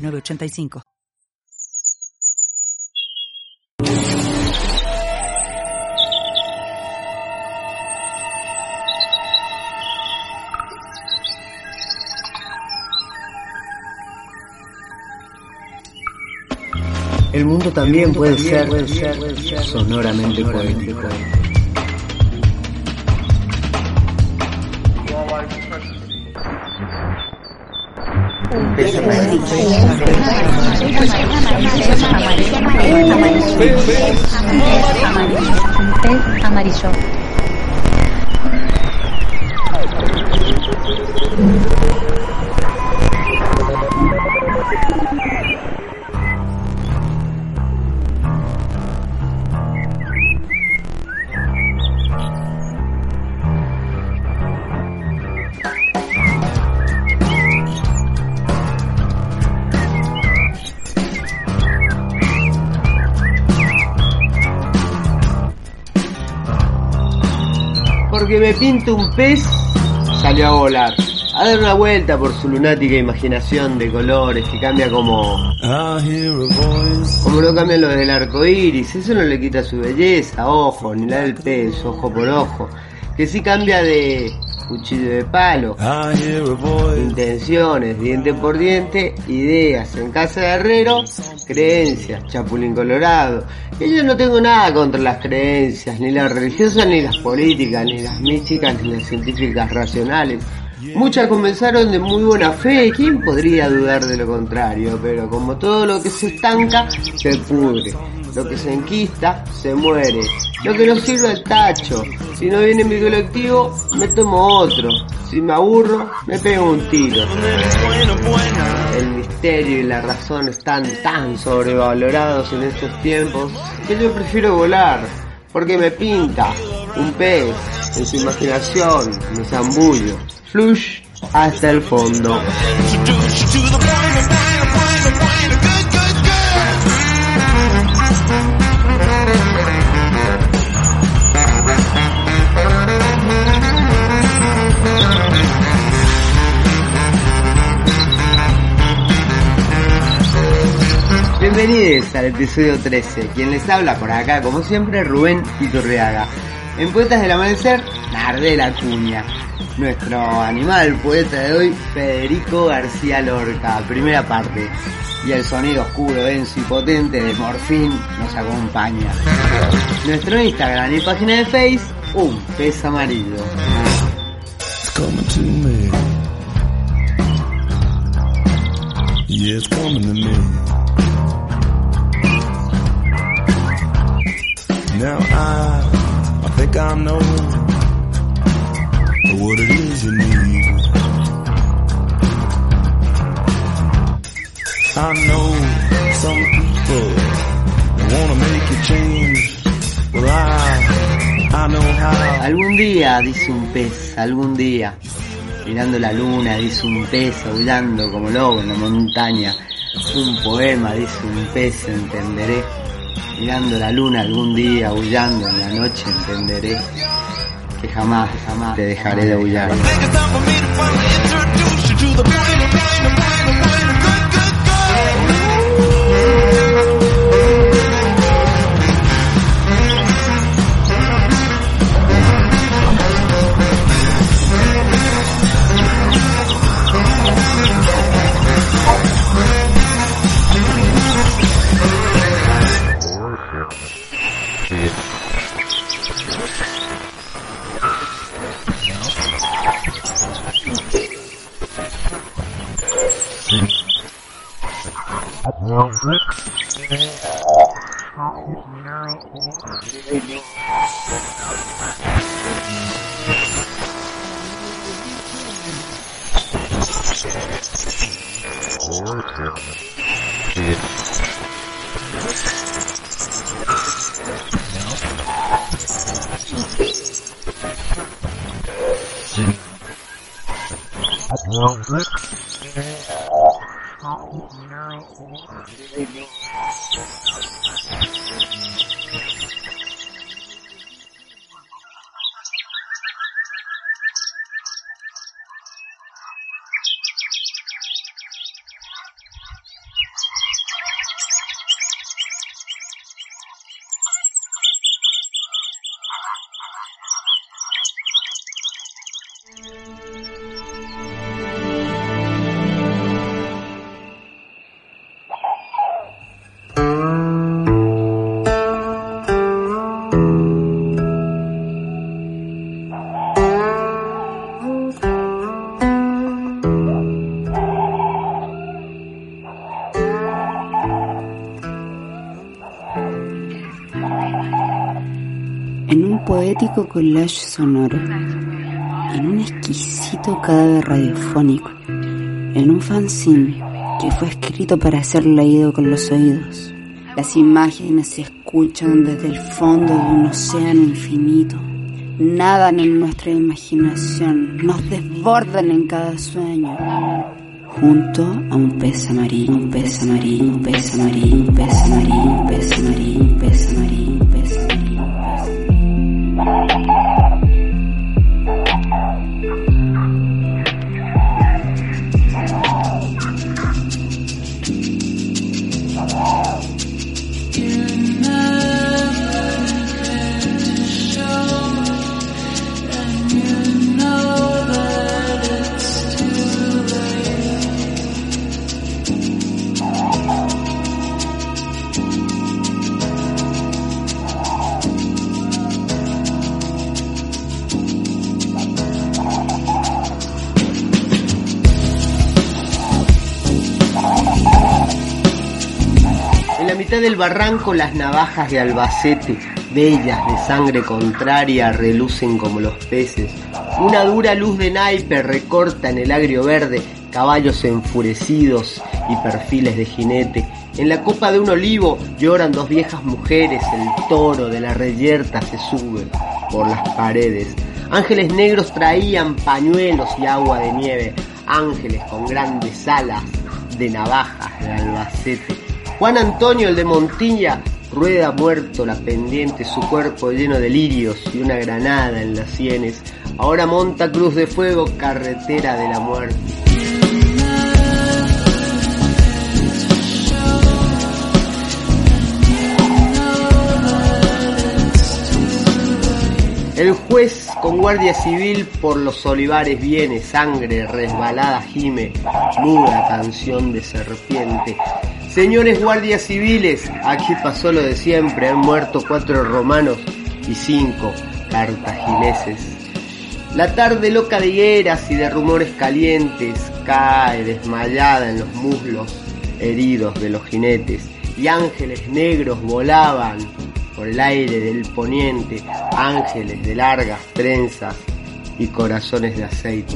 906985. El mundo también, puede, ser, sonoramente poético. Amarillo. Porque me pinta un pez, salió a volar. A dar una vuelta por su lunática imaginación de colores que cambia como. Como lo cambian los del arco iris. Eso no le quita su belleza, ojo, ni la del pez, ojo por ojo. Que sí cambia de cuchillo de palo, intenciones, diente por diente, ideas en casa de herrero, creencias, chapulín colorado. Y yo no tengo nada contra las creencias, ni las religiosas, ni las políticas, ni las místicas, ni las científicas racionales. Muchas comenzaron de muy buena fe, ¿quién podría dudar de lo contrario? Pero como todo lo que se estanca, se pudre. Lo que se enquista, se muere. Lo que no sirve al tacho. Si no viene mi colectivo, me tomo otro. Si me aburro, me pego un tiro. El misterio y la razón están tan sobrevalorados en estos tiempos que yo prefiero volar. Porque me pinta un pez en su imaginación, me zambullo. Flush hasta el fondo. Bienvenidos al episodio 13. Quien les habla por acá, como siempre, Rubén Iturriaga. En Poetas del Amanecer, Nardel Acuña. Nuestro animal poeta de hoy, Federico García Lorca. Primera parte. Y el sonido oscuro, denso y potente de Morfín nos acompaña. Nuestro Instagram y página de Face, un pez amarillo. It's coming to me. Now I, I think I know what it is you need. I know some people wanna make you change. Well, I, I know how. Algún día, dice un pez, algún día. Mirando la luna, dice un pez, aullando como lobo en la montaña. Un poema, dice un pez, entenderé. Mirando la luna algún día, aullando en la noche, entenderé. Que jamás, jamás te dejaré de aullar. En poético collage sonoro, en un exquisito cadáver radiofónico, en un fanzine que fue escrito para ser leído con los oídos. Las imágenes se escuchan desde el fondo de un océano infinito. Nadan en nuestra imaginación, nos desbordan en cada sueño. Junto a un pez amarillo, un pez amarillo, un pez amarillo, un pez amarillo, un pez amarillo, un pez amarillo, un pez amarillo. Thank you. Mitad del barranco las navajas de Albacete, bellas de sangre contraria, relucen como los peces. Una dura luz de naipe recorta en el agrio verde caballos enfurecidos y perfiles de jinete. En la copa de un olivo lloran dos viejas mujeres, el toro de la reyerta se sube por las paredes. Ángeles negros traían pañuelos y agua de nieve, ángeles con grandes alas de navajas de Albacete. Juan Antonio, el de Montilla, rueda muerto la pendiente, su cuerpo lleno de lirios y una granada en las sienes. Ahora monta Cruz de Fuego, carretera de la muerte. El juez con guardia civil por los olivares viene, sangre resbalada gime, muda canción de serpiente. Señores guardias civiles, aquí pasó lo de siempre, han muerto cuatro romanos y cinco cartagineses. La tarde loca de higueras y de rumores calientes cae desmayada en los muslos heridos de los jinetes y ángeles negros volaban por el aire del poniente, ángeles de largas trenzas y corazones de aceite.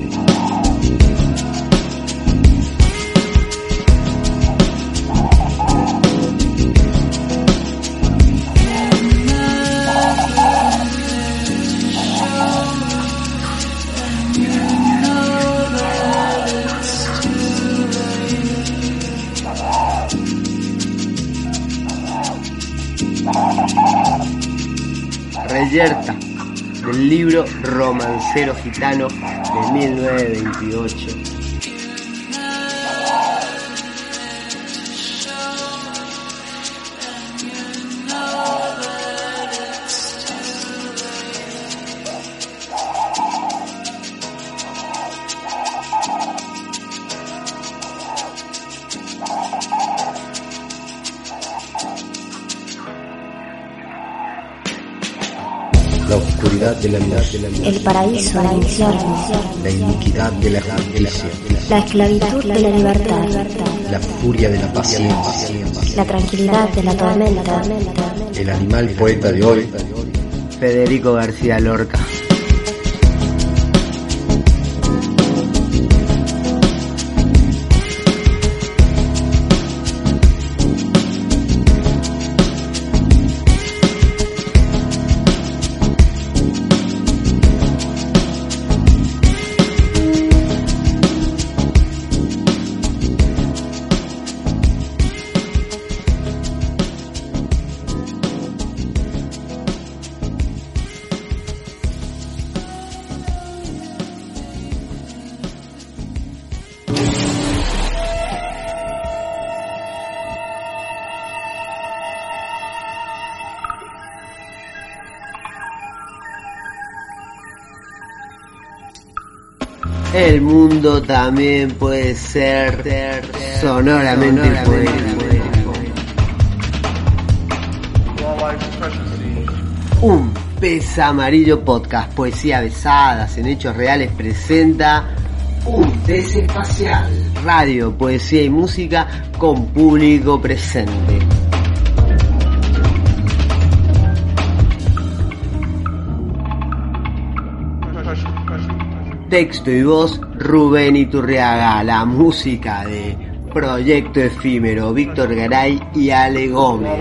Del libro Romancero Gitano de 1928. El paraíso del infierno, la iniquidad de la justicia, la esclavitud de la libertad, la furia de la paciencia, la tranquilidad de la tormenta, el animal poeta de hoy, Federico García Lorca. El mundo también puede ser sonoramente. Un pez amarillo podcast, poesía besadas en hechos reales presenta un pez espacial. Radio, poesía y música con público presente. Texto y voz Rubén Iturriaga, la música de Proyecto Efímero, Víctor Garay y Ale Gómez.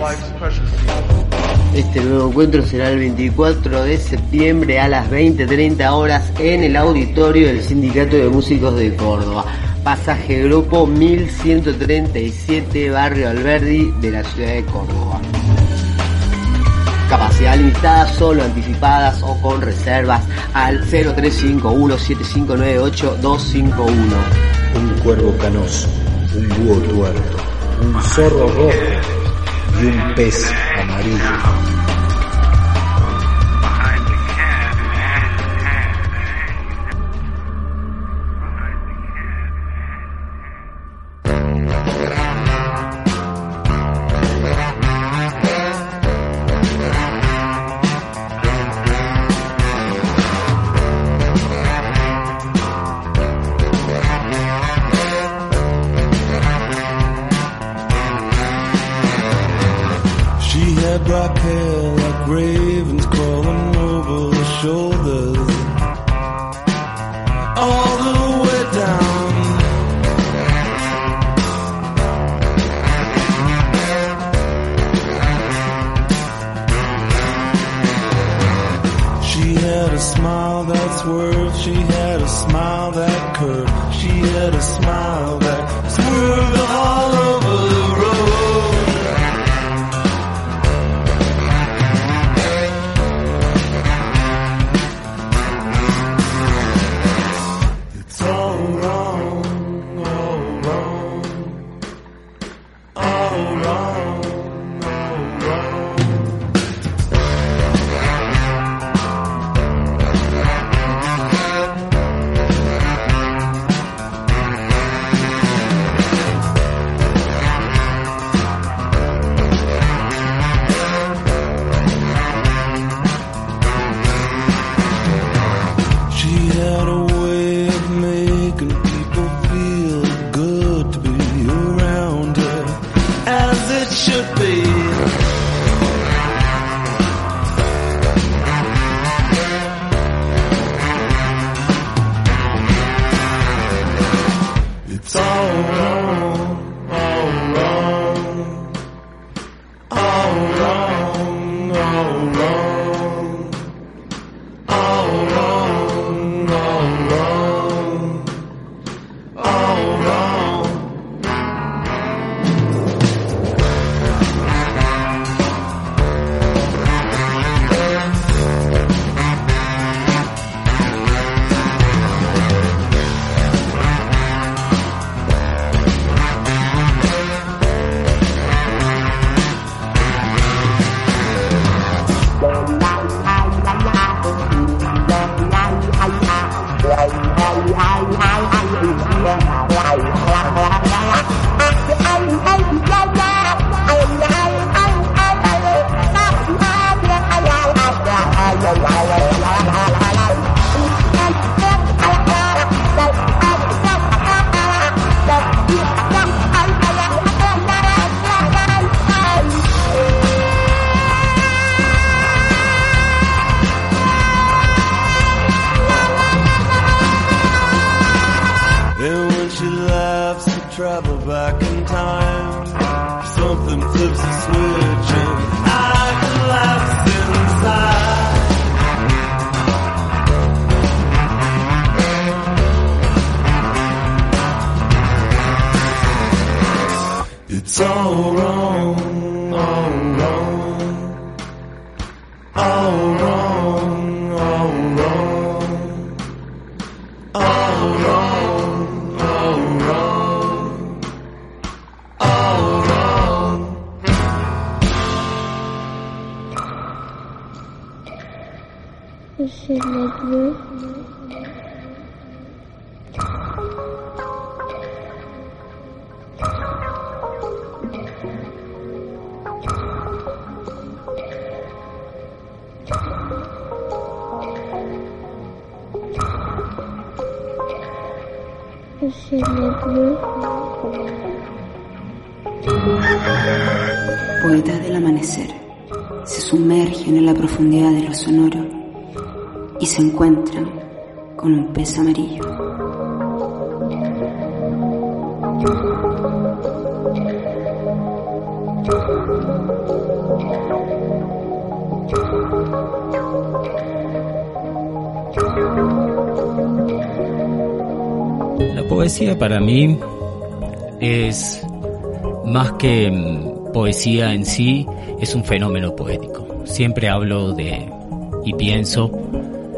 Este nuevo encuentro será el 24 de septiembre a las 20.30 horas en el auditorio del Sindicato de Músicos de Córdoba. Pasaje grupo 1137, Barrio Alberdi de la ciudad de Córdoba. Capacidad limitada, solo anticipadas o con reservas al 0351-7598-251. Un cuervo canoso, un búho tuerto, un zorro rojo y un pez amarillo. Smile that swerved. She had a smile that curved. She had a smile para mí es más que mm, poesía en sí, es un fenómeno poético. Siempre hablo de y pienso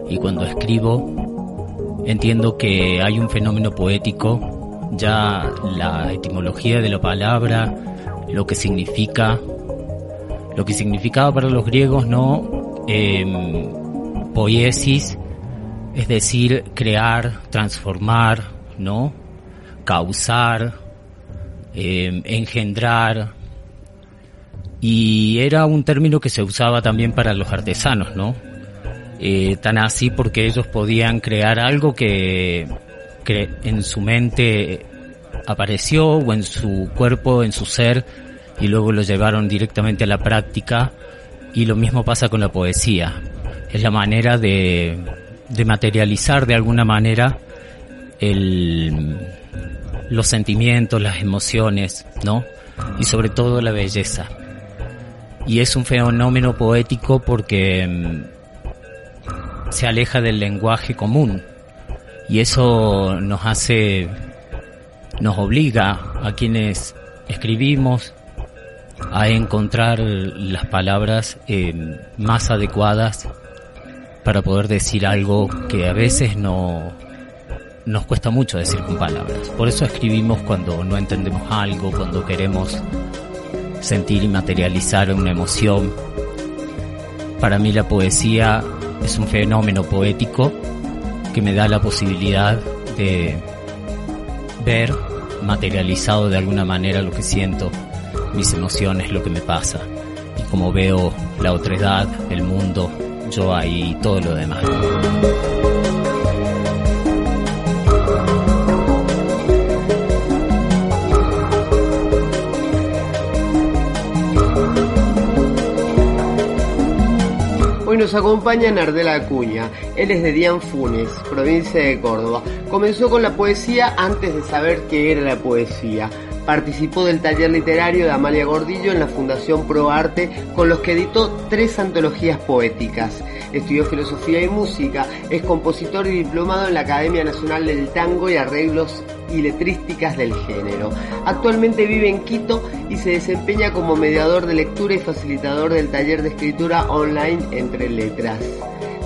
y cuando escribo entiendo que hay un fenómeno poético, ya la etimología de la palabra, lo que significa, lo que significaba para los griegos, ¿no? Em, poiesis, es decir, crear, transformar, ¿no? Causar, em, engendrar. Y era un término que se usaba también para los artesanos, ¿no? Eh, tan así porque ellos podían crear algo que, que en su mente apareció o en su cuerpo, en su ser, y luego lo llevaron directamente a la práctica. Y lo mismo pasa con la poesía. Es la manera de, de materializar de alguna manera el, los sentimientos, las emociones, ¿no? Y sobre todo la belleza. Y es un fenómeno poético porque mm, se aleja del lenguaje común. Y eso nos hace, nos obliga a quienes escribimos a encontrar las palabras eh, más adecuadas para poder decir algo que a veces no nos cuesta mucho decir con palabras. Por eso escribimos cuando no entendemos algo, cuando queremos sentir y materializar una emoción. Para mí la poesía es un fenómeno poético que me da la posibilidad de ver materializado de alguna manera lo que siento, mis emociones, lo que me pasa. Y como veo la otredad, el mundo, yo ahí todo lo demás. Nos acompaña Nardela Acuña. Él es de Dian Funes, provincia de Córdoba. Comenzó con la poesía antes de saber qué era la poesía. Participó del taller literario de Amalia Gordillo en la Fundación Pro Arte, con los que editó tres antologías poéticas. Estudió filosofía y música, es compositor y diplomado en la Academia Nacional del Tango y Arreglos y Letrísticas del Género. Actualmente vive en Quito y se desempeña como mediador de lectura y facilitador del taller de escritura online Entre Letras.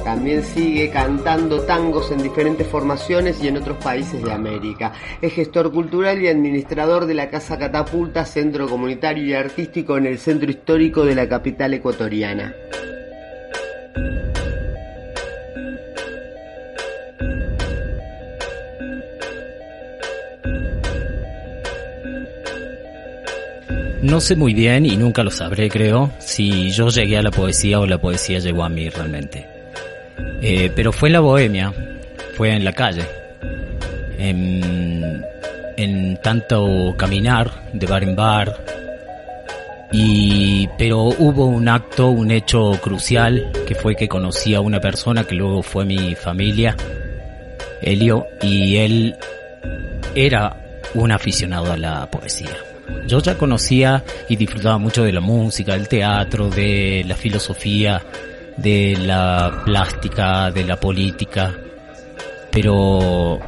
También sigue cantando tangos en diferentes formaciones y en otros países de América. Es gestor cultural y administrador de la Casa Catapulta, centro comunitario y artístico en el centro histórico de la capital ecuatoriana. No sé muy bien y nunca lo sabré, creo, si yo llegué a la poesía o la poesía llegó a mí realmente. Eh, pero fue en la bohemia, fue en la calle, en, en tanto caminar de bar en bar. Y, pero hubo un acto, un hecho crucial, que fue que conocí a una persona que luego fue mi familia, Elio, y él era un aficionado a la poesía. Yo ya conocía y disfrutaba mucho de la música, del teatro, de la filosofía, de la plástica, de la política, pero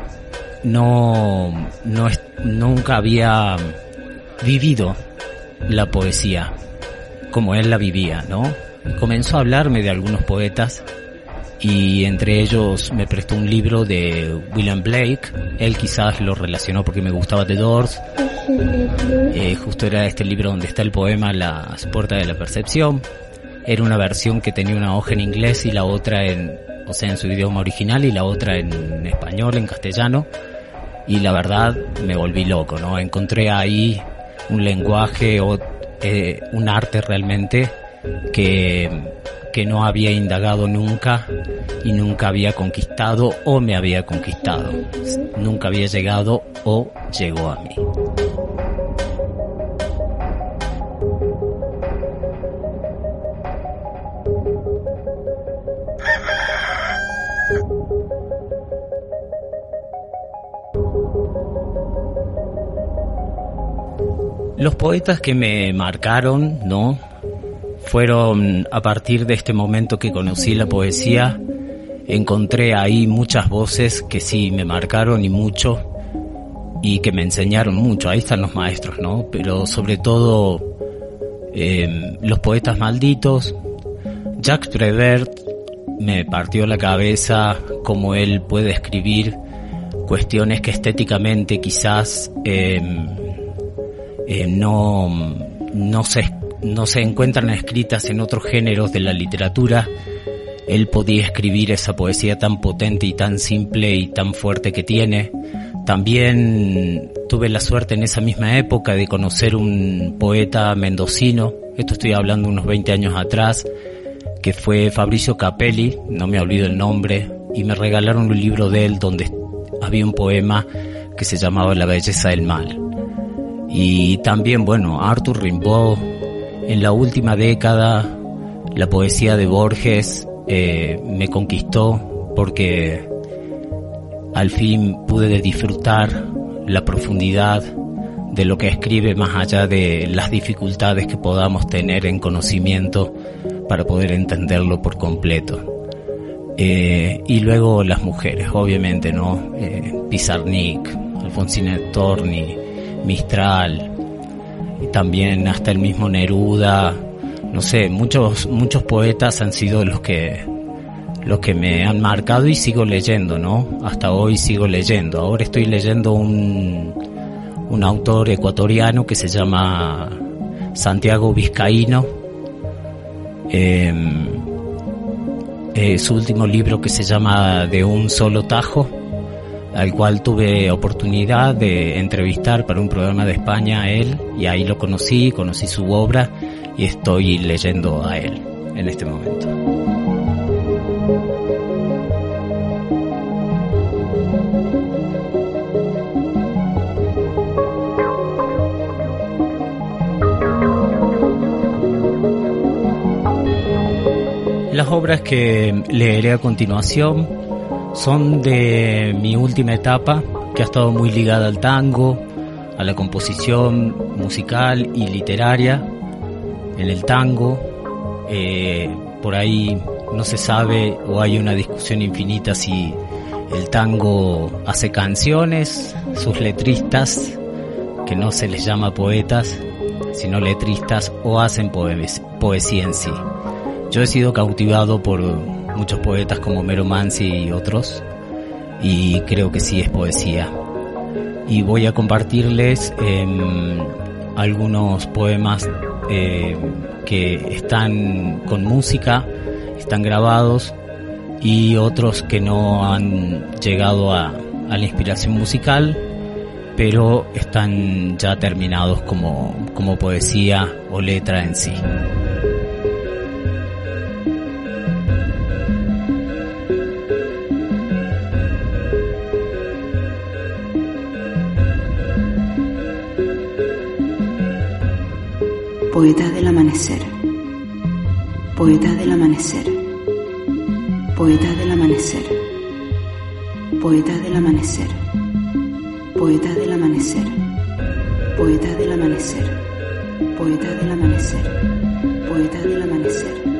no, no es- nunca había vivido la poesía como él la vivía, ¿no? Comenzó a hablarme de algunos poetas y entre ellos me prestó un libro de William Blake. Él quizás lo relacionó porque me gustaba The Doors. Eh, justo era este libro donde está el poema Las puertas de la percepción. Era una versión que tenía una hoja en inglés y la otra en, o sea, en su idioma original y la otra en español, en castellano. Y la verdad me volví loco, ¿no? Encontré ahí un lenguaje o eh, un arte realmente que, que no había indagado nunca y nunca había conquistado o me había conquistado. Nunca había llegado o llegó a mí. Los poetas que me marcaron, ¿no? Fueron a partir de este momento que conocí la poesía, encontré ahí muchas voces que sí me marcaron y mucho y que me enseñaron mucho. Ahí están los maestros, ¿no? Pero sobre todo eh, los poetas malditos. Jacques Prévert me partió la cabeza cómo él puede escribir cuestiones que estéticamente quizás eh, eh, no, no, se, no se encuentran escritas en otros géneros de la literatura, él podía escribir esa poesía tan potente y tan simple y tan fuerte que tiene. También tuve la suerte en esa misma época de conocer un poeta mendocino, esto estoy hablando unos 20 años atrás, que fue Fabricio Capelli, no me olvido el nombre, y me regalaron un libro de él donde había un poema que se llamaba La belleza del mal. Y también, bueno, Arthur Rimbaud, en la última década, la poesía de Borges eh, me conquistó porque al fin pude disfrutar la profundidad de lo que escribe más allá de las dificultades que podamos tener en conocimiento para poder entenderlo por completo. Eh, y luego las mujeres, obviamente, ¿no? Eh, Pizarnik, Alfonsina Torni, Mistral, y también hasta el mismo Neruda, no sé, muchos, muchos poetas han sido los que, los que me han marcado y sigo leyendo, ¿no? Hasta hoy sigo leyendo. Ahora estoy leyendo un, un autor ecuatoriano que se llama Santiago Vizcaíno. Em, su último libro que se llama De un solo tajo al cual tuve oportunidad de entrevistar para un programa de España a él y ahí lo conocí, conocí su obra y estoy leyendo a él en este momento. Las obras que leeré a continuación son de mi última etapa, que ha estado muy ligada al tango, a la composición musical y literaria en el tango. Eh, por ahí no se sabe o hay una discusión infinita si el tango hace canciones, sus letristas, que no se les llama poetas, sino letristas, o hacen poesía en sí. Yo he sido cautivado por muchos poetas como Mero y otros, y creo que sí es poesía. Y voy a compartirles em, algunos poemas eh, que están con música, están grabados, y otros que no han llegado a, a la inspiración musical, pero están ya terminados como, como poesía o letra en sí. poeta del amanecer, poeta del amanecer, poeta del amanecer, poeta del amanecer, poeta del amanecer, poeta del amanecer, poeta del amanecer, poeta del amanecer.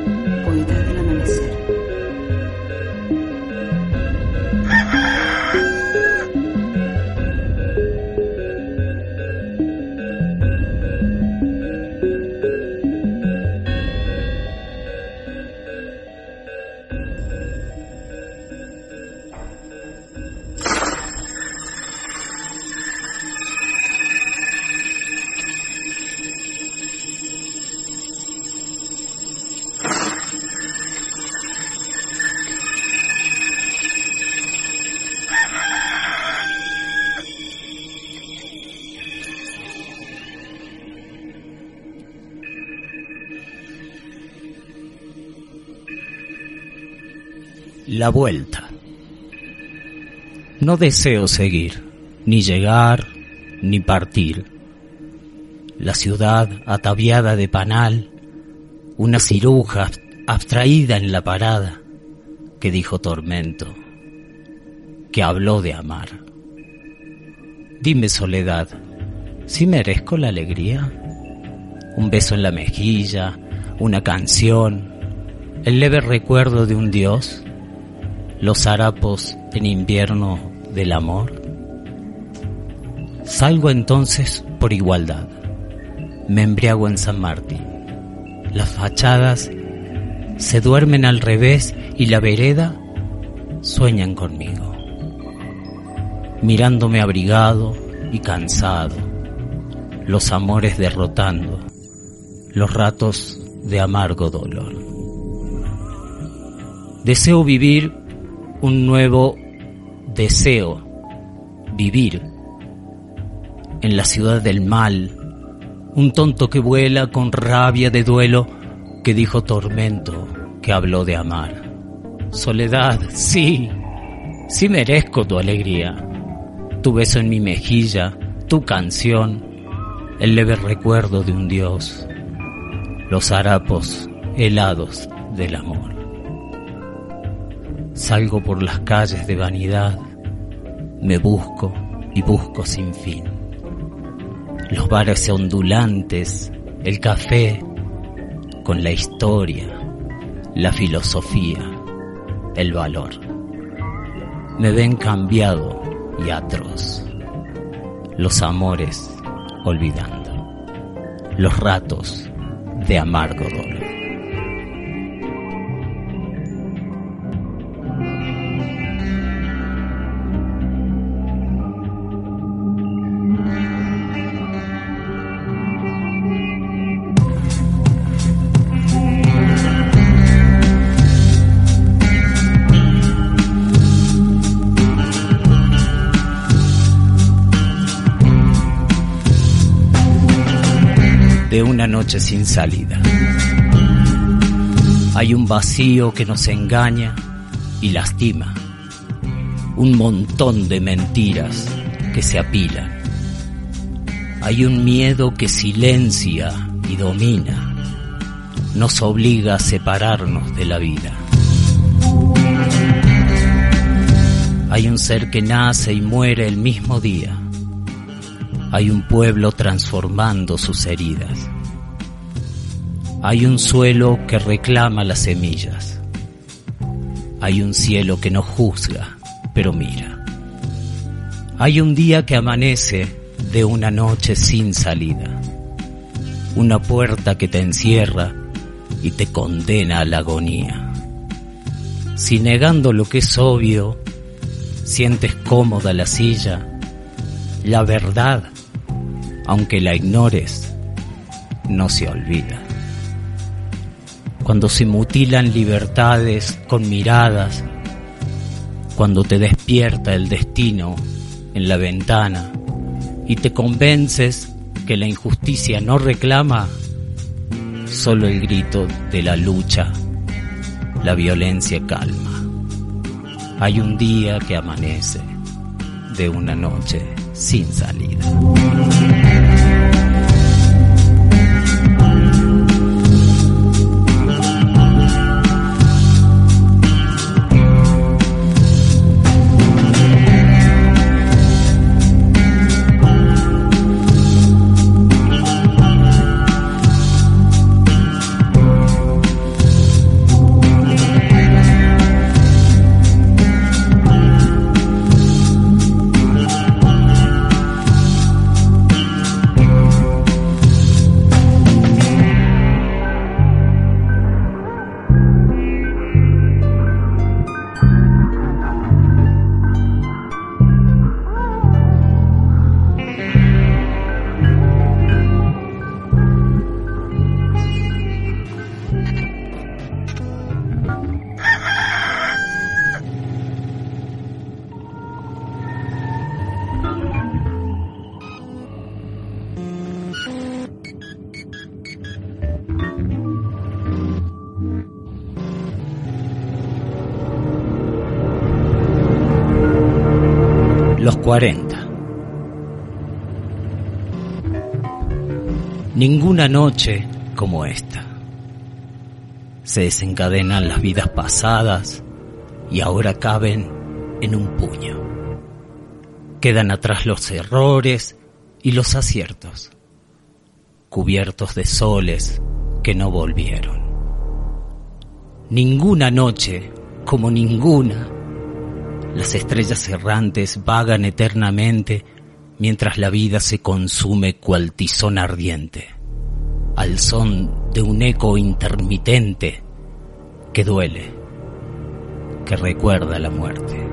La vuelta. No deseo seguir, ni llegar, ni partir. La ciudad ataviada de panal, una ciruja abstraída en la parada, que dijo tormento, que habló de amar. Dime soledad, ¿si merezco la alegría? Un beso en la mejilla, una canción, el leve recuerdo de un dios, los harapos en invierno del amor. Salgo entonces por igualdad, me embriago en San Martín. Las fachadas se duermen al revés y la vereda sueñan conmigo, mirándome abrigado y cansado, los amores derrotando, los ratos de amargo dolor. Deseo vivir un nuevo deseo, vivir en la ciudad del mal, un tonto que vuela con rabia de duelo, que dijo tormento, que habló de amar. Soledad, sí, sí merezco tu alegría, tu beso en mi mejilla, tu canción, el leve recuerdo de un dios, los harapos helados del amor. Salgo por las calles de vanidad, me busco y busco sin fin. Los bares ondulantes, el café, con la historia, la filosofía, el valor. Me ven cambiado y atroz. Los amores olvidando. Los ratos de amargo dolor. Sin salida. Hay un vacío que nos engaña y lastima. Un montón de mentiras que se apilan. Hay un miedo que silencia y domina. Nos obliga a separarnos de la vida. Hay un ser que nace y muere el mismo día hay un pueblo transformando sus heridas. Hay un suelo que reclama las semillas. Hay un cielo que no juzga, pero mira. Hay un día que amanece de una noche sin salida. Una puerta que te encierra y te condena a la agonía. Si negando lo que es obvio, sientes cómoda la silla, la verdad aunque la ignores, no se olvida. Cuando se mutilan libertades con miradas, cuando te despierta el destino en la ventana y te convences que la injusticia no reclama, solo el grito de la lucha, la violencia calma. Hay un día que amanece de una noche sin salida. Ninguna noche como esta. Se desencadenan las vidas pasadas y ahora caben en un puño. Quedan atrás los errores y los aciertos, cubiertos de soles que no volvieron. Ninguna noche como ninguna. Las estrellas errantes vagan eternamente mientras la vida se consume cual tizón ardiente, al son de un eco intermitente que duele, que recuerda la muerte.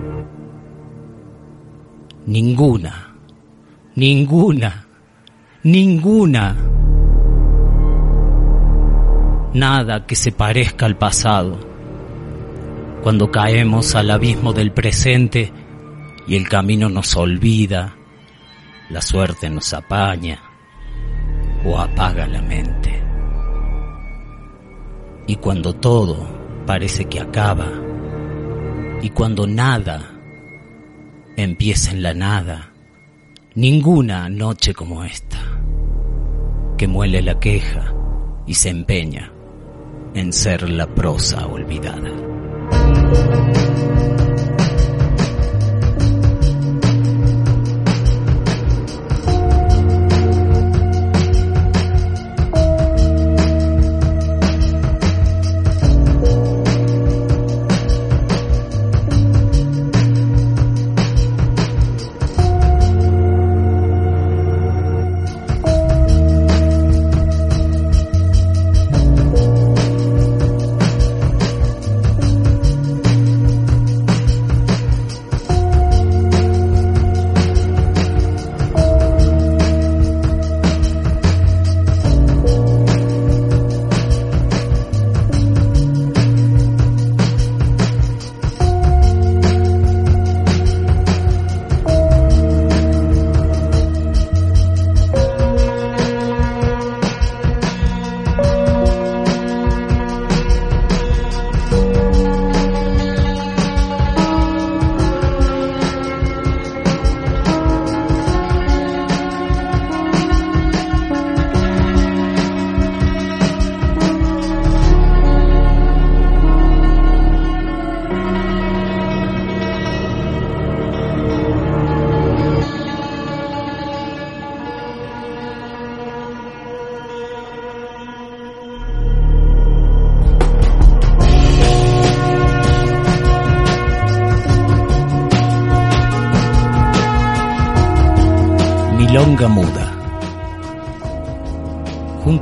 Ninguna, ninguna, ninguna. Nada que se parezca al pasado. Cuando caemos al abismo del presente y el camino nos olvida, la suerte nos apaña o apaga la mente. Y cuando todo parece que acaba, y cuando nada empieza en la nada, ninguna noche como esta, que muele la queja y se empeña en ser la prosa olvidada.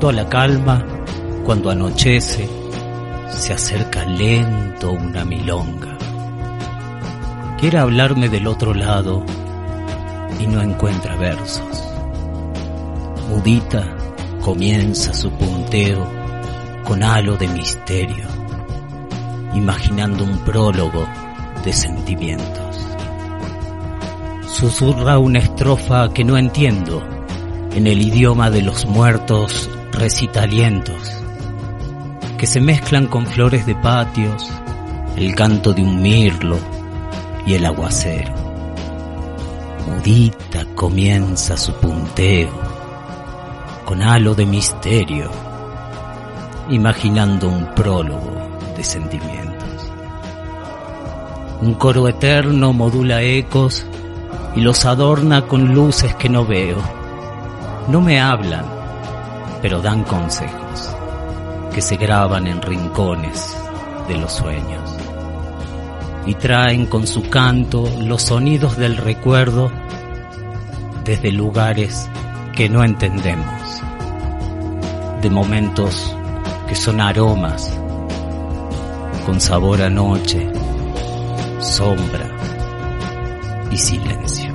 A la calma, cuando anochece, se acerca lento una milonga. Quiere hablarme del otro lado y no encuentra versos. Mudita comienza su punteo con halo de misterio, imaginando un prólogo de sentimientos. Susurra una estrofa que no entiendo en el idioma de los muertos recitalientos, que se mezclan con flores de patios, el canto de un mirlo y el aguacero. Mudita comienza su punteo con halo de misterio, imaginando un prólogo de sentimientos. Un coro eterno modula ecos y los adorna con luces que no veo. No me hablan, pero dan consejos que se graban en rincones de los sueños y traen con su canto los sonidos del recuerdo desde lugares que no entendemos, de momentos que son aromas con sabor a noche, sombra y silencio.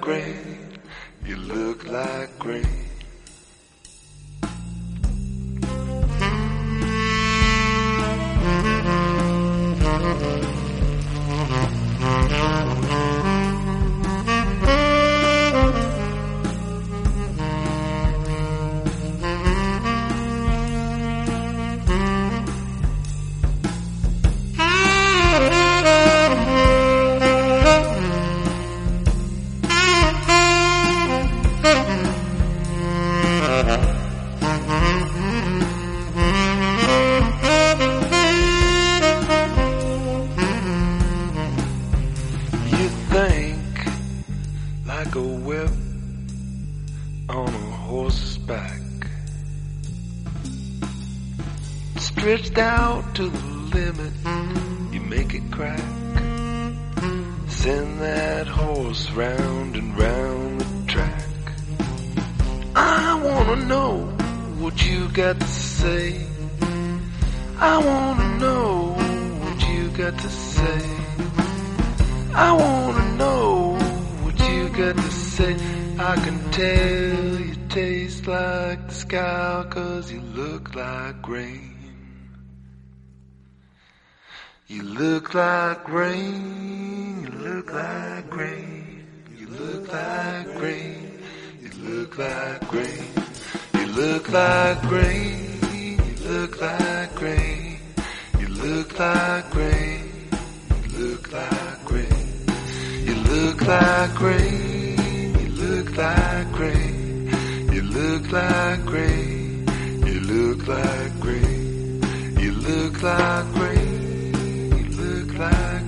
Like you look like rain. Stretched out to the limit. You make it crack. Send that horse round and round the track. I wanna know what you got to say. I wanna know what you got to say. I wanna know what you got to say. I can tell you taste like the sky, cause you look like rain. You look like rain, you look like rain, you look like rain, you look like rain, you look like rain, you look like rain, you look like rain, you look like rain. You look like rain, you look like rain, you look like rain, you look like rain, you look like rain, back.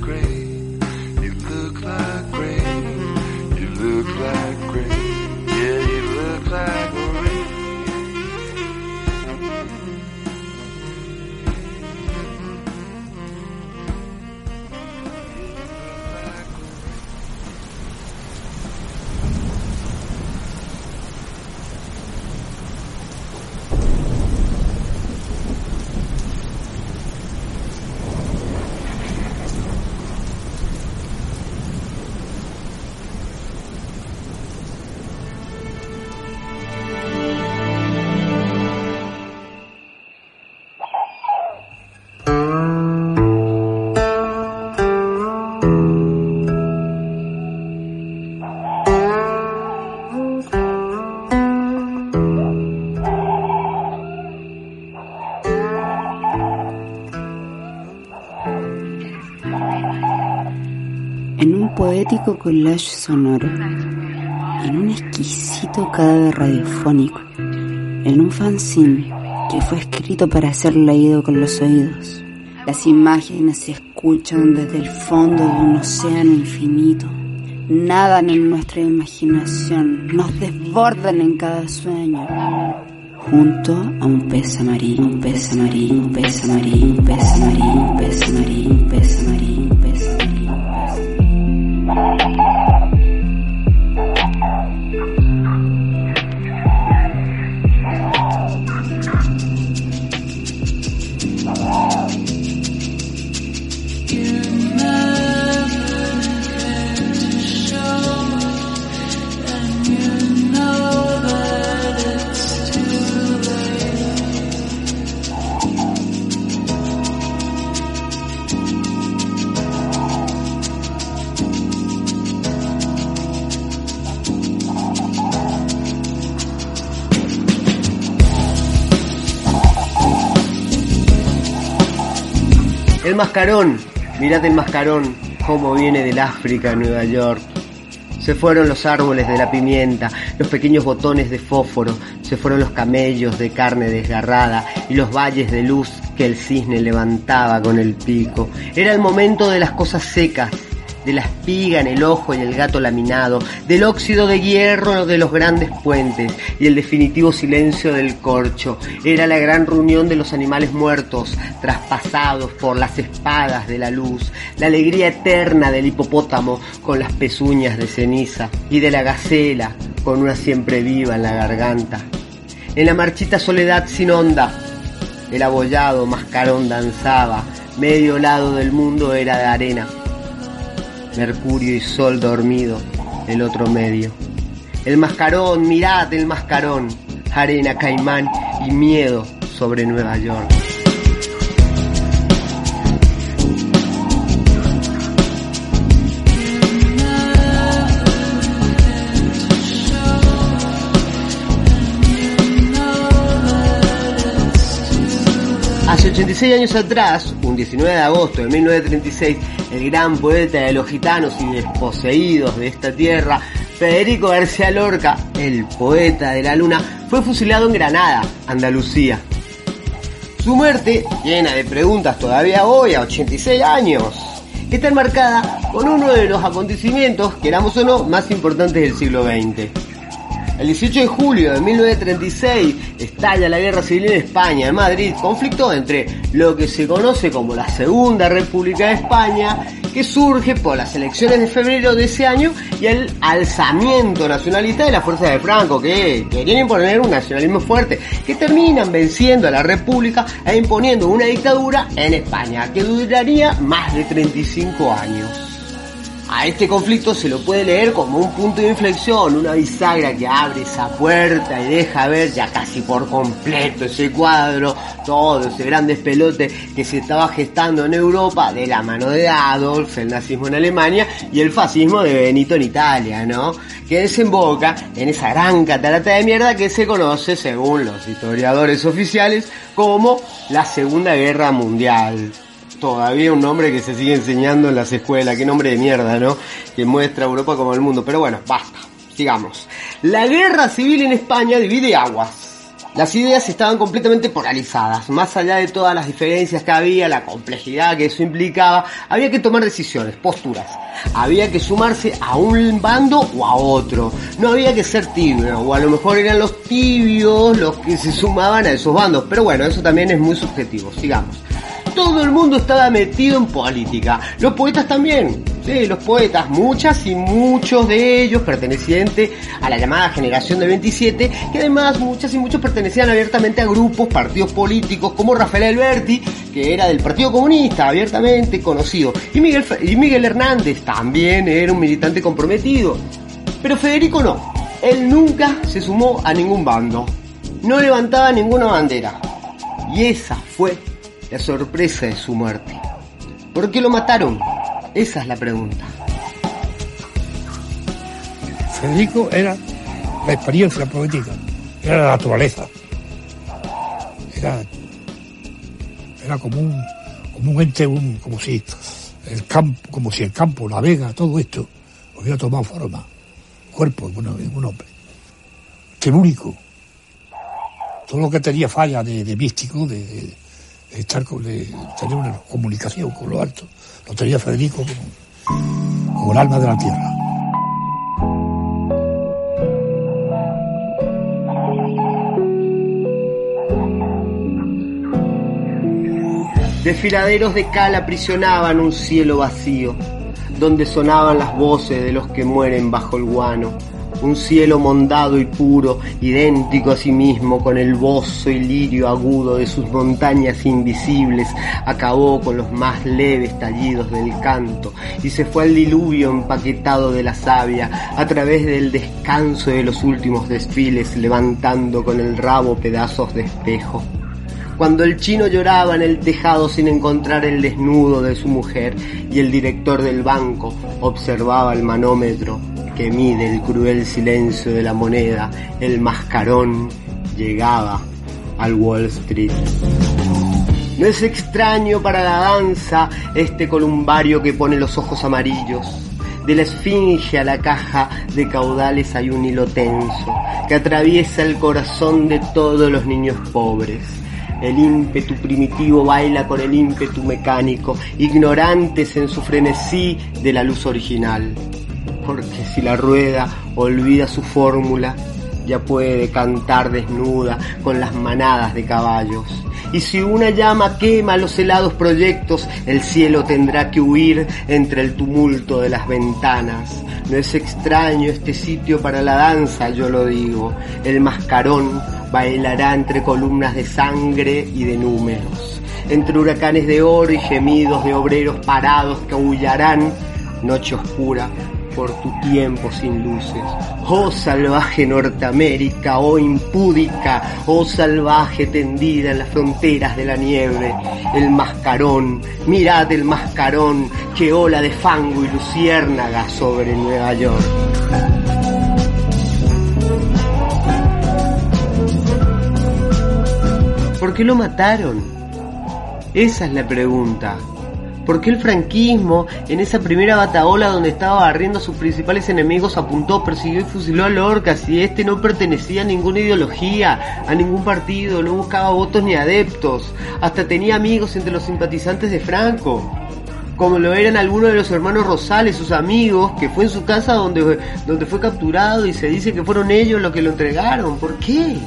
En un poético collage sonoro, en un exquisito cadáver radiofónico, en un fanzine que fue escrito para ser leído con los oídos. Las imágenes se escuchan desde el fondo de un océano infinito. Nadan en nuestra imaginación, nos desbordan en cada sueño. Junto a un pez amarillo, un pez amarillo, un pez amarillo, un pez amarillo, un pez amarillo, un pez amarillo, Oh. El mascarón, mirad el mascarón, cómo viene del África a Nueva York. Se fueron los árboles de la pimienta, los pequeños botones de fósforo, se fueron los camellos de carne desgarrada y los valles de luz que el cisne levantaba con el pico. Era el momento de las cosas secas, de la espiga en el ojo y el gato laminado, del óxido de hierro de los grandes puentes y el definitivo silencio del corcho. Era la gran reunión de los animales muertos, traspasados por las espadas de la luz, la alegría eterna del hipopótamo con las pezuñas de ceniza y de la gacela con una siempre viva en la garganta. En la marchita soledad sin onda, el abollado mascarón danzaba, medio lado del mundo era de arena Mercurio y Sol dormido, el otro medio. El mascarón, mirad el mascarón, arena, caimán y miedo sobre Nueva York. 86 años atrás, un 19 de agosto de 1936, el gran poeta de los gitanos y desposeídos de esta tierra, Federico García Lorca, el poeta de la luna, fue fusilado en Granada, Andalucía. Su muerte, llena de preguntas todavía hoy, a 86 años, está enmarcada con uno de los acontecimientos, queramos o no, más importantes del siglo XX. El 18 de julio de 1936 estalla la guerra civil en España, en Madrid, conflicto entre lo que se conoce como la Segunda República de España, que surge por las elecciones de febrero de ese año, y el alzamiento nacionalista de la fuerza de Franco, que querían imponer un nacionalismo fuerte, que terminan venciendo a la República e imponiendo una dictadura en España, que duraría más de 35 años. A este conflicto se lo puede leer como un punto de inflexión, una bisagra que abre esa puerta y deja ver ya casi por completo ese cuadro, todo ese gran despelote que se estaba gestando en Europa de la mano de Adolf, el nazismo en Alemania y el fascismo de Benito en Italia, ¿no? Que desemboca en esa gran catarata de mierda que se conoce, según los historiadores oficiales, como la Segunda Guerra Mundial todavía un nombre que se sigue enseñando en las escuelas, qué nombre de mierda, ¿no? Que muestra a Europa como el mundo. Pero bueno, basta, sigamos. La guerra civil en España divide aguas. Las ideas estaban completamente polarizadas, más allá de todas las diferencias que había, la complejidad que eso implicaba, había que tomar decisiones, posturas. Había que sumarse a un bando o a otro. No había que ser tibio, o a lo mejor eran los tibios los que se sumaban a esos bandos. Pero bueno, eso también es muy subjetivo, sigamos todo el mundo estaba metido en política. Los poetas también. Sí, los poetas, muchas y muchos de ellos pertenecientes a la llamada generación de 27, que además muchas y muchos pertenecían abiertamente a grupos, partidos políticos, como Rafael Alberti, que era del Partido Comunista, abiertamente conocido, y Miguel, y Miguel Hernández también era un militante comprometido. Pero Federico no, él nunca se sumó a ningún bando, no levantaba ninguna bandera. Y esa fue la sorpresa de su muerte. ¿Por qué lo mataron? Esa es la pregunta. Federico era la experiencia poética, era la naturaleza. Era, era como un, como un ente, como si el campo, como si el campo, la vega, todo esto hubiera tomado forma, cuerpo de un hombre. Que único. Todo lo que tenía falla de, místico, de estar con, de tener una comunicación con lo alto. Lo tenía Federico como, como el alma de la tierra. Desfiladeros de cal aprisionaban un cielo vacío, donde sonaban las voces de los que mueren bajo el guano un cielo mondado y puro, idéntico a sí mismo, con el bozo y lirio agudo de sus montañas invisibles, acabó con los más leves tallidos del canto y se fue al diluvio empaquetado de la savia a través del descanso de los últimos desfiles, levantando con el rabo pedazos de espejo. Cuando el chino lloraba en el tejado sin encontrar el desnudo de su mujer y el director del banco observaba el manómetro que mide el cruel silencio de la moneda, el mascarón llegaba al Wall Street. No es extraño para la danza este columbario que pone los ojos amarillos. De la esfinge a la caja de caudales hay un hilo tenso que atraviesa el corazón de todos los niños pobres. El ímpetu primitivo baila con el ímpetu mecánico, ignorantes en su frenesí de la luz original. Porque si la rueda olvida su fórmula, ya puede cantar desnuda con las manadas de caballos. Y si una llama quema los helados proyectos, el cielo tendrá que huir entre el tumulto de las ventanas. No es extraño este sitio para la danza, yo lo digo. El mascarón bailará entre columnas de sangre y de números, entre huracanes de oro y gemidos de obreros parados que aullarán noche oscura por tu tiempo sin luces. Oh salvaje Norteamérica, oh impúdica, oh salvaje tendida en las fronteras de la nieve. El mascarón, mirad el mascarón, que ola de fango y luciérnaga sobre Nueva York. ¿Por qué lo mataron? Esa es la pregunta. ¿Por qué el franquismo, en esa primera bataola donde estaba barriendo a sus principales enemigos, apuntó, persiguió y fusiló a Lorca si este no pertenecía a ninguna ideología, a ningún partido, no buscaba votos ni adeptos, hasta tenía amigos entre los simpatizantes de Franco? como lo eran algunos de los hermanos Rosales, sus amigos, que fue en su casa donde, donde fue capturado y se dice que fueron ellos los que lo entregaron. ¿Por qué?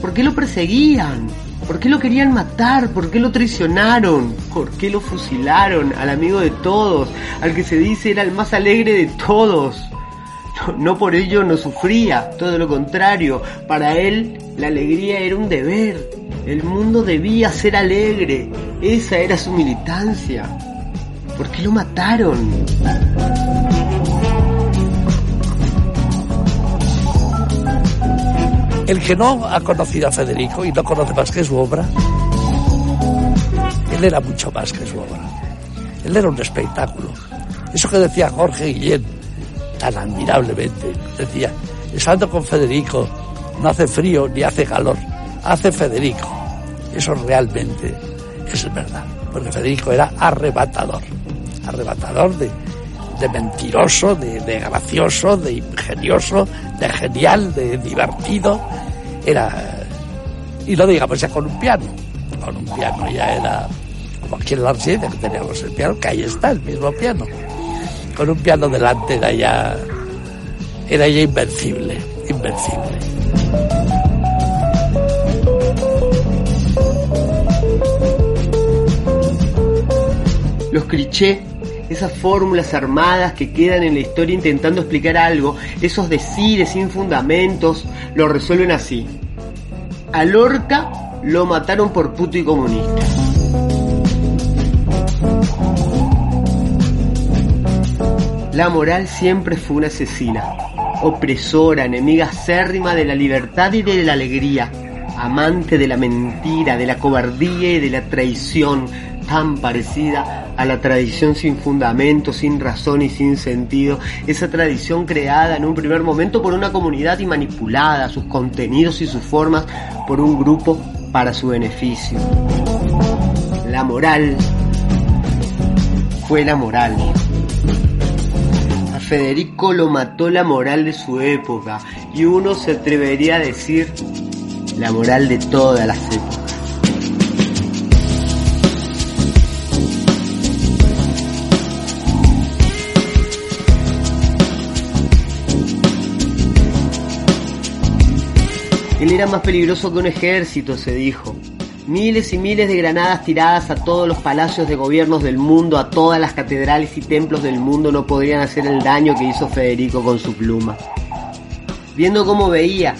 ¿Por qué lo perseguían? ¿Por qué lo querían matar? ¿Por qué lo traicionaron? ¿Por qué lo fusilaron al amigo de todos? Al que se dice era el más alegre de todos. No, por ello no sufría, todo lo contrario. Para él la alegría era un deber. El mundo debía ser alegre. Esa era su militancia. ¿Por qué lo mataron? El que no ha conocido a Federico y no conoce más que su obra, él era mucho más que su obra. Él era un espectáculo. Eso que decía Jorge Guillén tan admirablemente, decía, estando con Federico no hace frío ni hace calor, hace Federico. Eso realmente es verdad, porque Federico era arrebatador, arrebatador de, de mentiroso, de, de, gracioso, de ingenioso, de genial, de divertido. Era. Y no digamos ya con un piano. Con un piano ya era. Como aquí en la residencia que teníamos el piano, que ahí está el mismo piano. Con un piano delante era ya. Era ya invencible, invencible. Los clichés esas fórmulas armadas que quedan en la historia intentando explicar algo, esos decires sin fundamentos, lo resuelven así. A Lorca lo mataron por puto y comunista. La moral siempre fue una asesina, opresora, enemiga acérrima de la libertad y de la alegría, amante de la mentira, de la cobardía y de la traición, tan parecida a la tradición sin fundamento, sin razón y sin sentido, esa tradición creada en un primer momento por una comunidad y manipulada, sus contenidos y sus formas por un grupo para su beneficio. La moral fue la moral. A Federico lo mató la moral de su época y uno se atrevería a decir la moral de todas las épocas. Era más peligroso que un ejército, se dijo. Miles y miles de granadas tiradas a todos los palacios de gobiernos del mundo, a todas las catedrales y templos del mundo no podrían hacer el daño que hizo Federico con su pluma. Viendo cómo veía,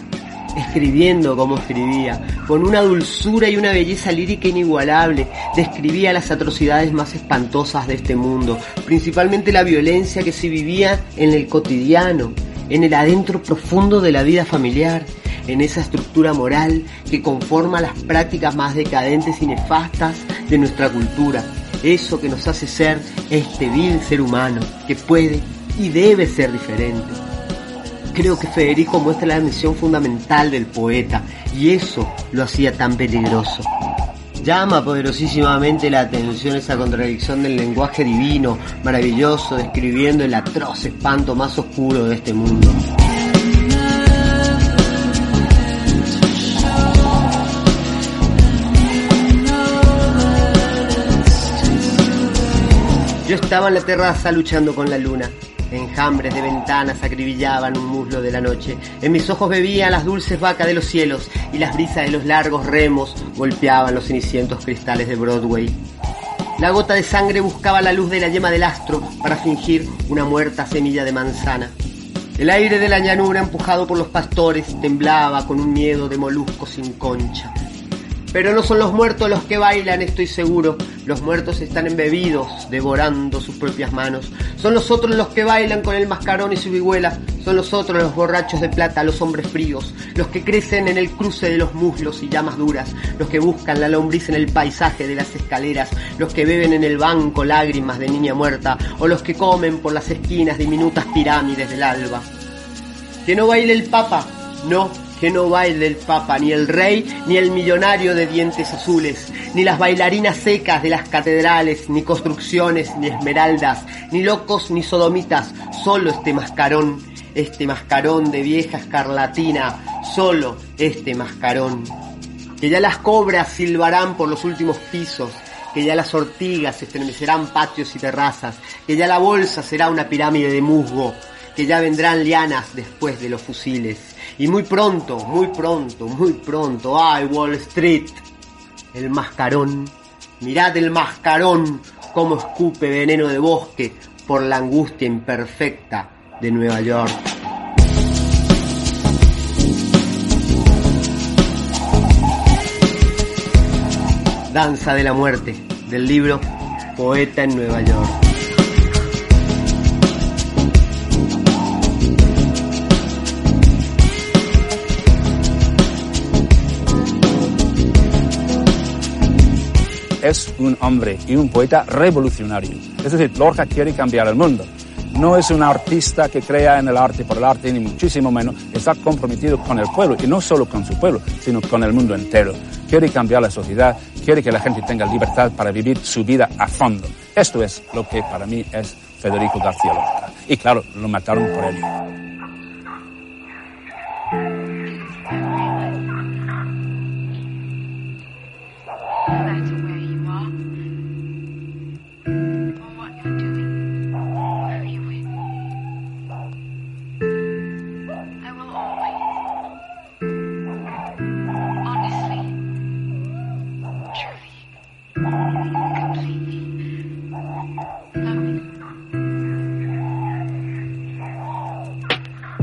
escribiendo como escribía, con una dulzura y una belleza lírica inigualable, describía las atrocidades más espantosas de este mundo, principalmente la violencia que se vivía en el cotidiano, en el adentro profundo de la vida familiar, en esa estructura moral que conforma las prácticas más decadentes y nefastas de nuestra cultura, eso que nos hace ser este vil ser humano que puede y debe ser diferente. Creo que Federico muestra la misión fundamental del poeta y eso lo hacía tan peligroso. Llama poderosísimamente la atención esa contradicción del lenguaje divino, maravilloso, describiendo el atroz espanto más oscuro de este mundo. Estaba en la terraza luchando con la luna. Enjambres de ventanas acribillaban un muslo de la noche. En mis ojos bebían las dulces vacas de los cielos y las brisas de los largos remos golpeaban los cenicientos cristales de Broadway. La gota de sangre buscaba la luz de la yema del astro para fingir una muerta semilla de manzana. El aire de la llanura empujado por los pastores temblaba con un miedo de molusco sin concha. Pero no son los muertos los que bailan, estoy seguro. Los muertos están embebidos, devorando sus propias manos. Son los otros los que bailan con el mascarón y su vihuela. Son los otros los borrachos de plata, los hombres fríos. Los que crecen en el cruce de los muslos y llamas duras. Los que buscan la lombriz en el paisaje de las escaleras. Los que beben en el banco lágrimas de niña muerta. O los que comen por las esquinas diminutas pirámides del alba. Que no baile el papa, no, que no baile el papa, ni el rey, ni el millonario de dientes azules, ni las bailarinas secas de las catedrales, ni construcciones, ni esmeraldas, ni locos, ni sodomitas, solo este mascarón, este mascarón de vieja escarlatina, solo este mascarón. Que ya las cobras silbarán por los últimos pisos, que ya las ortigas estremecerán patios y terrazas, que ya la bolsa será una pirámide de musgo, que ya vendrán lianas después de los fusiles. Y muy pronto, muy pronto, muy pronto, ¡ay, Wall Street! El mascarón. Mirad el mascarón cómo escupe veneno de bosque por la angustia imperfecta de Nueva York. Danza de la muerte, del libro Poeta en Nueva York. Es un hombre y un poeta revolucionario. Es decir, Lorca quiere cambiar el mundo. No es un artista que crea en el arte por el arte, ni muchísimo menos. Está comprometido con el pueblo, y no solo con su pueblo, sino con el mundo entero. Quiere cambiar la sociedad, quiere que la gente tenga libertad para vivir su vida a fondo. Esto es lo que para mí es Federico García Lorca. Y claro, lo mataron por ello.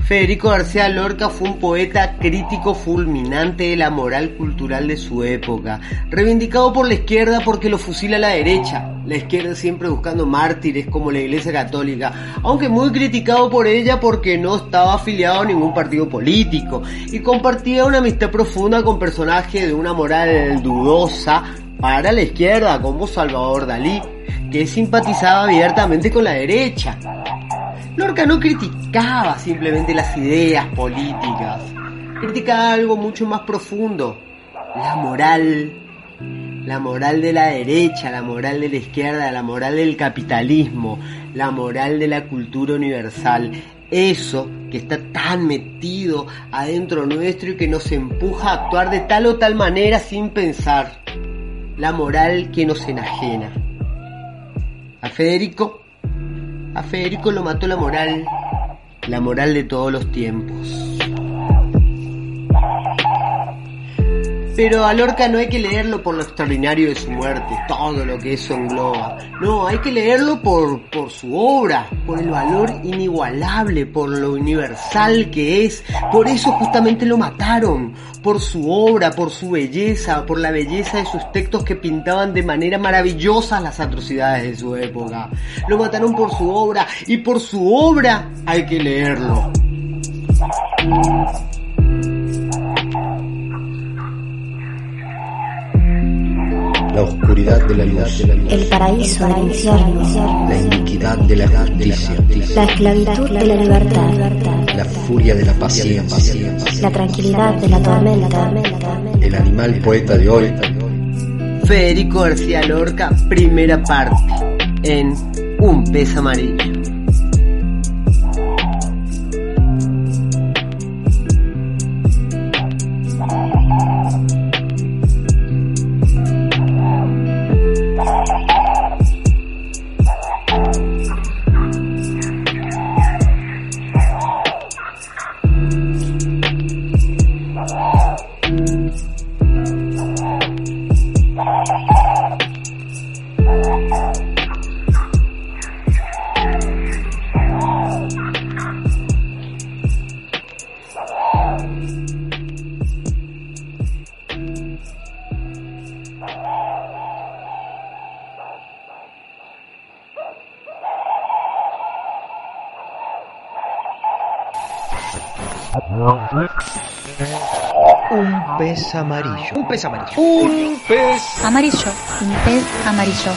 Federico García Lorca fue un poeta crítico fulminante de la moral cultural de su época, reivindicado por la izquierda porque lo fusila la derecha, la izquierda siempre buscando mártires como la Iglesia Católica, aunque muy criticado por ella porque no estaba afiliado a ningún partido político y compartía una amistad profunda con personajes de una moral dudosa para la izquierda como Salvador Dalí, que simpatizaba abiertamente con la derecha. Lorca no criticaba simplemente las ideas políticas, criticaba algo mucho más profundo, la moral, la moral de la derecha, la moral de la izquierda, la moral del capitalismo, la moral de la cultura universal, eso que está tan metido adentro nuestro y que nos empuja a actuar de tal o tal manera sin pensar, la moral que nos enajena. A Federico a Federico lo mató la moral, la moral de todos los tiempos. Pero a Lorca no hay que leerlo por lo extraordinario de su muerte, todo lo que eso engloba. No, hay que leerlo por, por su obra, por el valor inigualable, por lo universal que es. Por eso justamente lo mataron, por su obra, por su belleza, por la belleza de sus textos que pintaban de manera maravillosa las atrocidades de su época. Lo mataron por su obra y por su obra hay que leerlo. La oscuridad de la luz, El paraíso del infierno. la iniquidad de la justicia, La esclavitud de la libertad. la furia de la paciencia. La tranquilidad de la tormenta. El animal poeta de hoy Federico García Lorca, primera parte, en Un pez amarillo. Pez amarillo. Un pez amarillo. Un pez amarillo. Un pez amarillo.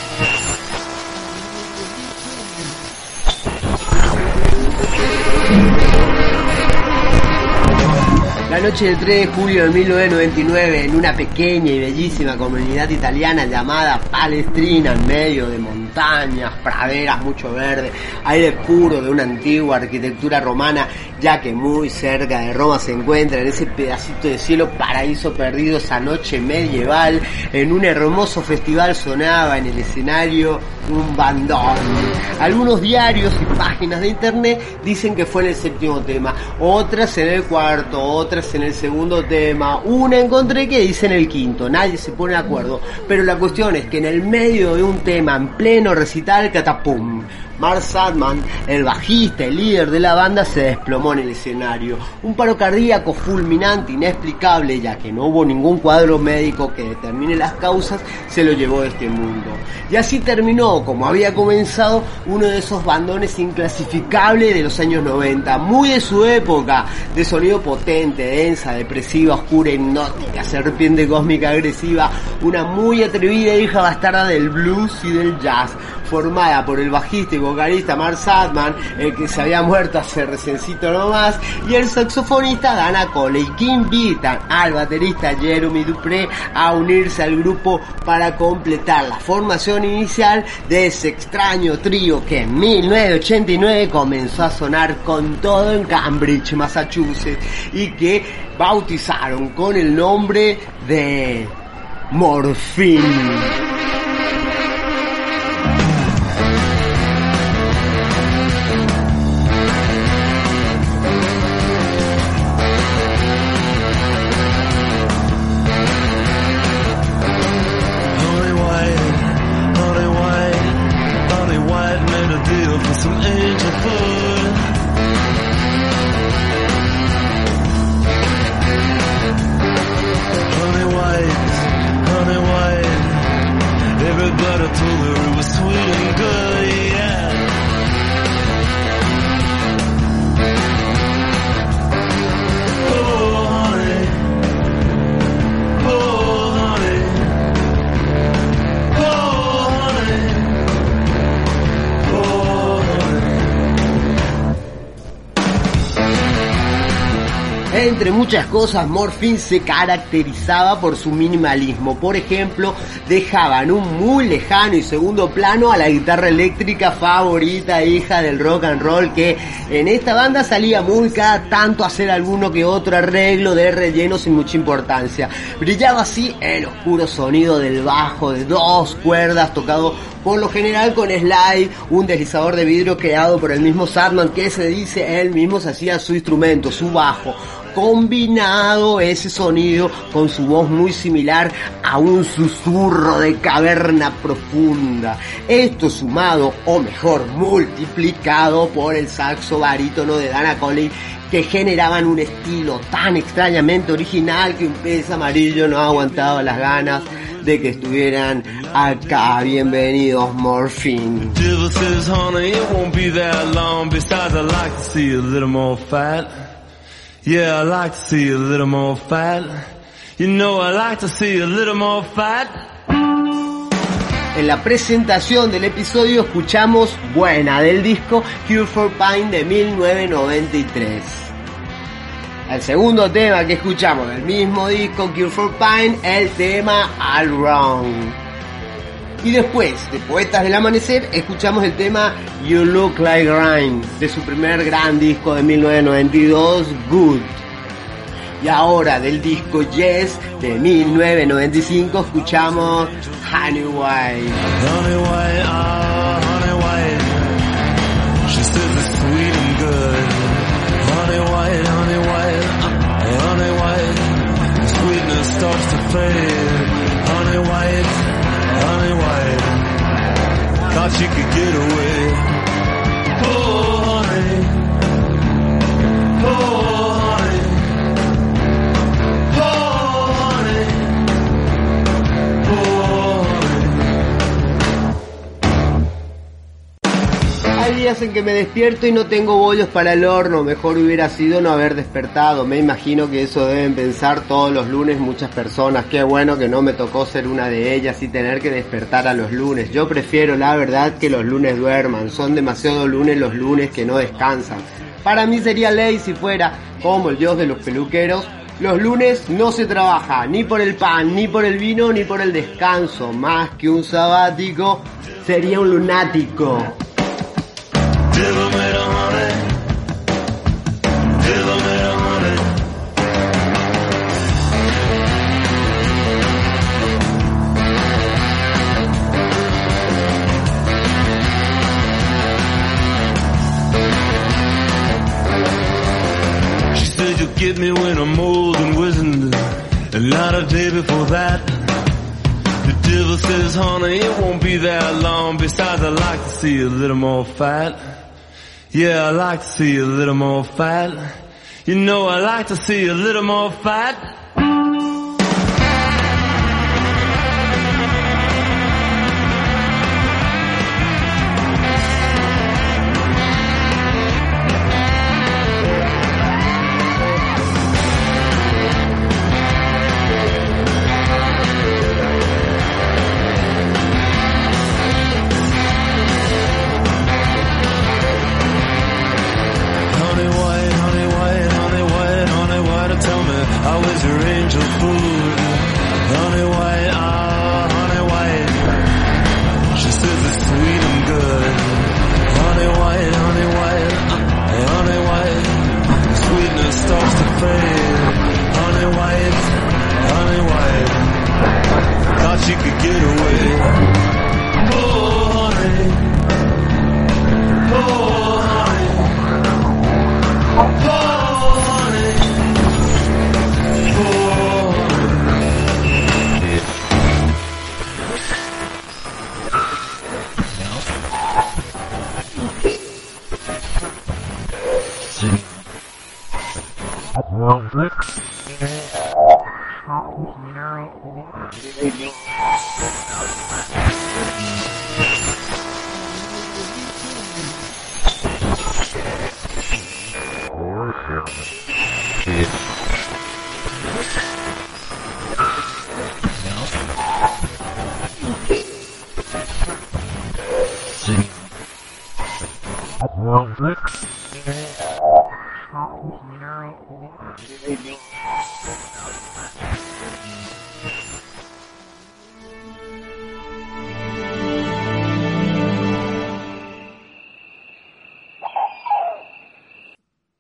La noche del 3 de julio de 1999, en una pequeña y bellísima comunidad italiana llamada Palestrina, en medio de montañas, praderas, mucho verde, aire puro de una antigua arquitectura romana, ya que muy cerca de Roma se encuentra en ese pedacito de cielo paraíso perdido esa noche medieval, en un hermoso festival sonaba en el escenario un bandón. Algunos diarios y páginas de internet dicen que fue en el séptimo tema, otras en el cuarto, otras en el segundo tema, una encontré que dice en el quinto, nadie se pone de acuerdo, pero la cuestión es que en el medio de un tema, en pleno recital, catapum, Mark Sadman, el bajista, el líder de la banda, se desplomó en el escenario. Un paro cardíaco fulminante, inexplicable, ya que no hubo ningún cuadro médico que determine las causas, se lo llevó de este mundo. Y así terminó, como había comenzado, uno de esos bandones inclasificables de los años 90, muy de su época, de sonido potente, densa, depresiva, oscura, hipnótica, serpiente cósmica agresiva, una muy atrevida hija bastarda del blues y del jazz, formada por el bajista y vocalista Mark Sadman, el que se había muerto hace recencito nomás, y el saxofonista Dana Coley, que invitan al baterista Jeremy Dupré a unirse al grupo para completar la formación inicial de ese extraño trío que en 1989 comenzó a sonar con todo en Cambridge, Massachusetts, y que bautizaron con el nombre de Morphine. Muchas cosas, Morphine se caracterizaba por su minimalismo. Por ejemplo, dejaban un muy lejano y segundo plano a la guitarra eléctrica favorita, hija del rock and roll, que en esta banda salía muy cada tanto a hacer alguno que otro arreglo de relleno sin mucha importancia. Brillaba así el oscuro sonido del bajo de dos cuerdas tocado por lo general con slide, un deslizador de vidrio creado por el mismo Sadman que se dice él mismo se hacía su instrumento, su bajo combinado ese sonido con su voz muy similar a un susurro de caverna profunda. Esto sumado, o mejor, multiplicado por el saxo barítono de Dana Colley que generaban un estilo tan extrañamente original que un pez amarillo no aguantaba las ganas de que estuvieran acá. Bienvenidos, Morphine. Yeah, I like to see a little more fat. You know, I like to see a little more fat. En la presentación del episodio escuchamos Buena del disco Cure for Pine de 1993. El segundo tema que escuchamos del mismo disco, Cure for Pine, el tema All Wrong. Y después de Poetas del Amanecer, escuchamos el tema You Look Like Rain, de su primer gran disco de 1992, Good. Y ahora del disco Yes de 1995 escuchamos Honey White. Ah, ah, starts to fade. Thought she could get away. Días en que me despierto y no tengo bollos para el horno, mejor hubiera sido no haber despertado. Me imagino que eso deben pensar todos los lunes muchas personas. Qué bueno que no me tocó ser una de ellas y tener que despertar a los lunes. Yo prefiero la verdad que los lunes duerman. Son demasiado lunes los lunes que no descansan. Para mí sería ley si fuera como el dios de los peluqueros. Los lunes no se trabaja ni por el pan, ni por el vino, ni por el descanso. Más que un sabático, sería un lunático. Get She said you give me when I'm old and wizened, and not a day before that. The devil says, honey, it won't be that long. Besides, I like to see a little more fat. Yeah, I like to see a little more fat. You know, I like to see a little more fat.